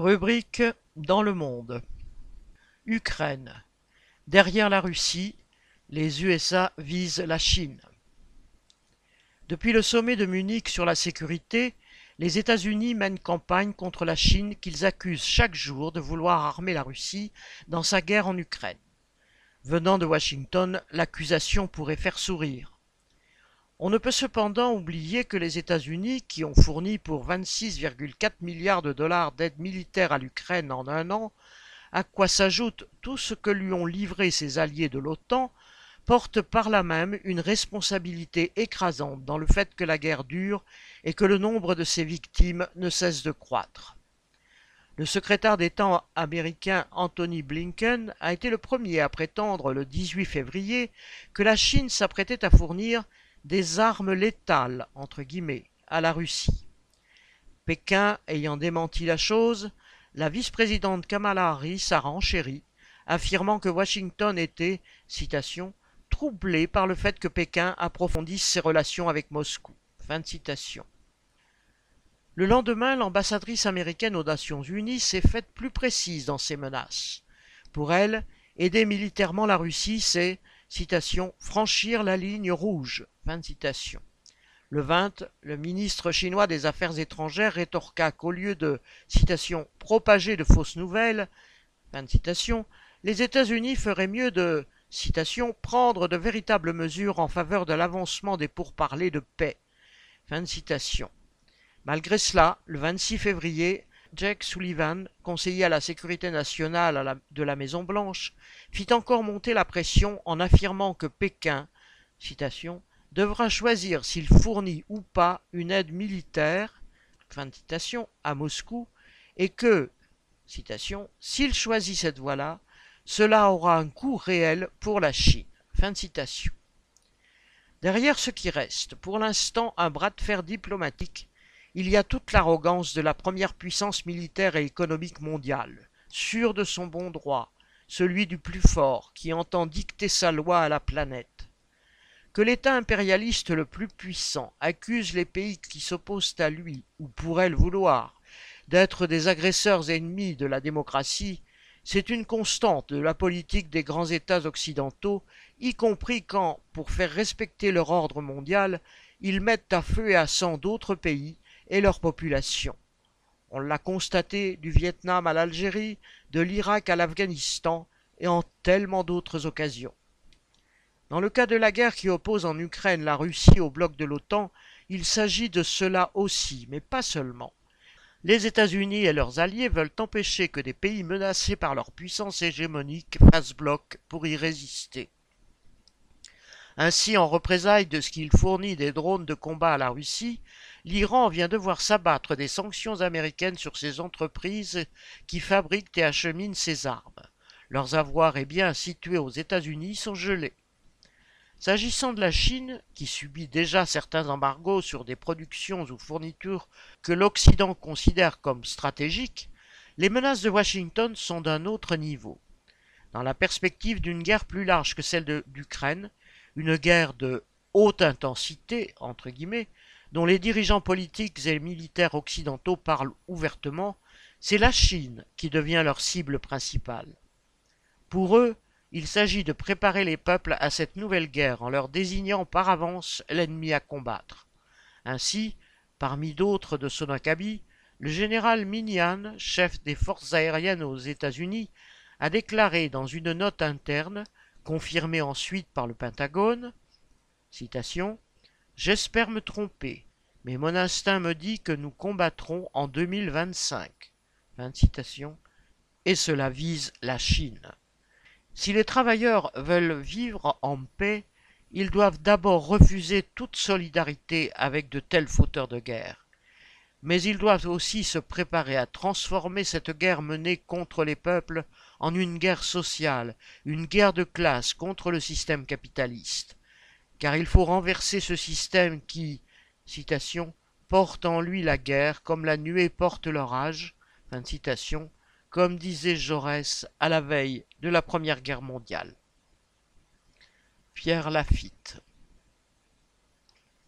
Rubrique Dans le monde. Ukraine. Derrière la Russie, les USA visent la Chine. Depuis le sommet de Munich sur la sécurité, les États-Unis mènent campagne contre la Chine qu'ils accusent chaque jour de vouloir armer la Russie dans sa guerre en Ukraine. Venant de Washington, l'accusation pourrait faire sourire. On ne peut cependant oublier que les États-Unis, qui ont fourni pour 26,4 milliards de dollars d'aide militaire à l'Ukraine en un an, à quoi s'ajoute tout ce que lui ont livré ses alliés de l'OTAN, portent par là même une responsabilité écrasante dans le fait que la guerre dure et que le nombre de ses victimes ne cesse de croître. Le secrétaire d'État américain Anthony Blinken a été le premier à prétendre le 18 février que la Chine s'apprêtait à fournir des armes létales à la Russie. Pékin ayant démenti la chose, la vice-présidente Kamala Harris a renchéri, affirmant que Washington était, citation, troublé par le fait que Pékin approfondisse ses relations avec Moscou. Le lendemain, l'ambassadrice américaine aux Nations Unies s'est faite plus précise dans ses menaces. Pour elle, aider militairement la Russie, c'est franchir la ligne rouge. Le 20, le ministre chinois des Affaires étrangères rétorqua qu'au lieu de, citation, propager de fausses nouvelles, les États-Unis feraient mieux de, prendre de véritables mesures en faveur de l'avancement des pourparlers de paix. Malgré cela, le 26 février, Jack Sullivan, conseiller à la sécurité nationale de la Maison-Blanche, fit encore monter la pression en affirmant que Pékin devra choisir s'il fournit ou pas une aide militaire à Moscou et que s'il choisit cette voie-là, cela aura un coût réel pour la Chine. Derrière ce qui reste, pour l'instant, un bras de fer diplomatique il y a toute l'arrogance de la première puissance militaire et économique mondiale, sûre de son bon droit, celui du plus fort, qui entend dicter sa loi à la planète. Que l'État impérialiste le plus puissant accuse les pays qui s'opposent à lui, ou pourraient le vouloir, d'être des agresseurs ennemis de la démocratie, c'est une constante de la politique des grands États occidentaux, y compris quand, pour faire respecter leur ordre mondial, ils mettent à feu et à sang d'autres pays, et leur population. On l'a constaté du Vietnam à l'Algérie, de l'Irak à l'Afghanistan et en tellement d'autres occasions. Dans le cas de la guerre qui oppose en Ukraine la Russie au bloc de l'OTAN, il s'agit de cela aussi, mais pas seulement. Les États-Unis et leurs alliés veulent empêcher que des pays menacés par leur puissance hégémonique fassent bloc pour y résister. Ainsi, en représailles de ce qu'il fournit des drones de combat à la Russie, l'Iran vient de voir s'abattre des sanctions américaines sur ses entreprises qui fabriquent et acheminent ces armes. Leurs avoirs et biens situés aux États-Unis sont gelés. S'agissant de la Chine, qui subit déjà certains embargos sur des productions ou fournitures que l'Occident considère comme stratégiques, les menaces de Washington sont d'un autre niveau. Dans la perspective d'une guerre plus large que celle d'Ukraine, une guerre de haute intensité, entre guillemets, dont les dirigeants politiques et militaires occidentaux parlent ouvertement, c'est la Chine qui devient leur cible principale. Pour eux, il s'agit de préparer les peuples à cette nouvelle guerre en leur désignant par avance l'ennemi à combattre. Ainsi, parmi d'autres de son acabit, le général Minian, chef des forces aériennes aux États-Unis, a déclaré dans une note interne, confirmée ensuite par le Pentagone, citation, J'espère me tromper, mais mon instinct me dit que nous combattrons en 2025. Fin citation. Et cela vise la Chine. Si les travailleurs veulent vivre en paix, ils doivent d'abord refuser toute solidarité avec de tels fauteurs de guerre. Mais ils doivent aussi se préparer à transformer cette guerre menée contre les peuples en une guerre sociale, une guerre de classe contre le système capitaliste car il faut renverser ce système qui, citation, porte en lui la guerre comme la nuée porte l'orage, fin citation, comme disait Jaurès à la veille de la Première Guerre mondiale. Pierre Lafitte